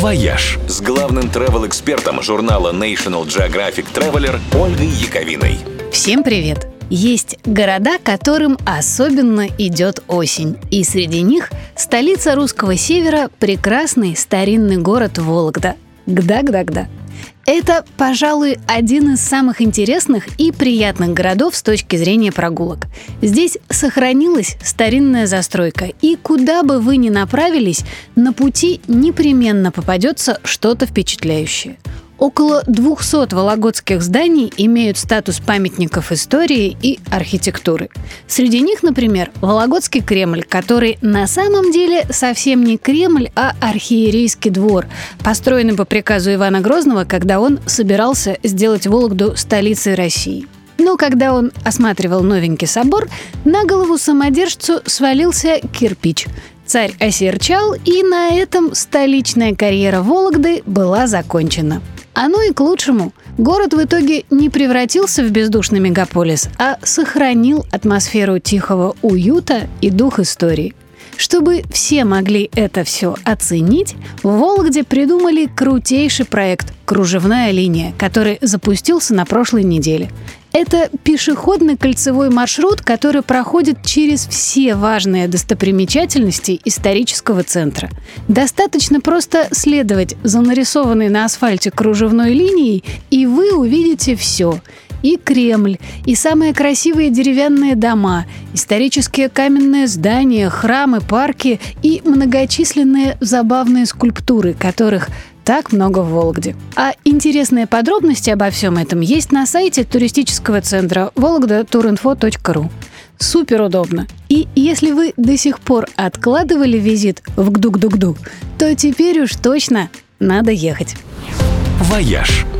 «Вояж» с главным travel-экспертом журнала National Geographic Traveler Ольгой Яковиной. Всем привет! Есть города, которым особенно идет осень. И среди них столица русского севера – прекрасный старинный город Вологда. Гда-гда-гда. Это, пожалуй, один из самых интересных и приятных городов с точки зрения прогулок. Здесь сохранилась старинная застройка, и куда бы вы ни направились, на пути непременно попадется что-то впечатляющее – Около 200 вологодских зданий имеют статус памятников истории и архитектуры. Среди них, например, Вологодский Кремль, который на самом деле совсем не Кремль, а архиерейский двор, построенный по приказу Ивана Грозного, когда он собирался сделать Вологду столицей России. Но когда он осматривал новенький собор, на голову самодержцу свалился кирпич. Царь осерчал, и на этом столичная карьера Вологды была закончена. Оно и к лучшему. Город в итоге не превратился в бездушный мегаполис, а сохранил атмосферу тихого уюта и дух истории. Чтобы все могли это все оценить, в Вологде придумали крутейший проект «Кружевная линия», который запустился на прошлой неделе. Это пешеходный кольцевой маршрут, который проходит через все важные достопримечательности исторического центра. Достаточно просто следовать за нарисованной на асфальте кружевной линией, и вы увидите все и Кремль, и самые красивые деревянные дома, исторические каменные здания, храмы, парки и многочисленные забавные скульптуры, которых так много в Вологде. А интересные подробности обо всем этом есть на сайте туристического центра vologda.turinfo.ru. Супер удобно. И если вы до сих пор откладывали визит в Вологду-гду-гду, то теперь уж точно надо ехать. «Вояж» –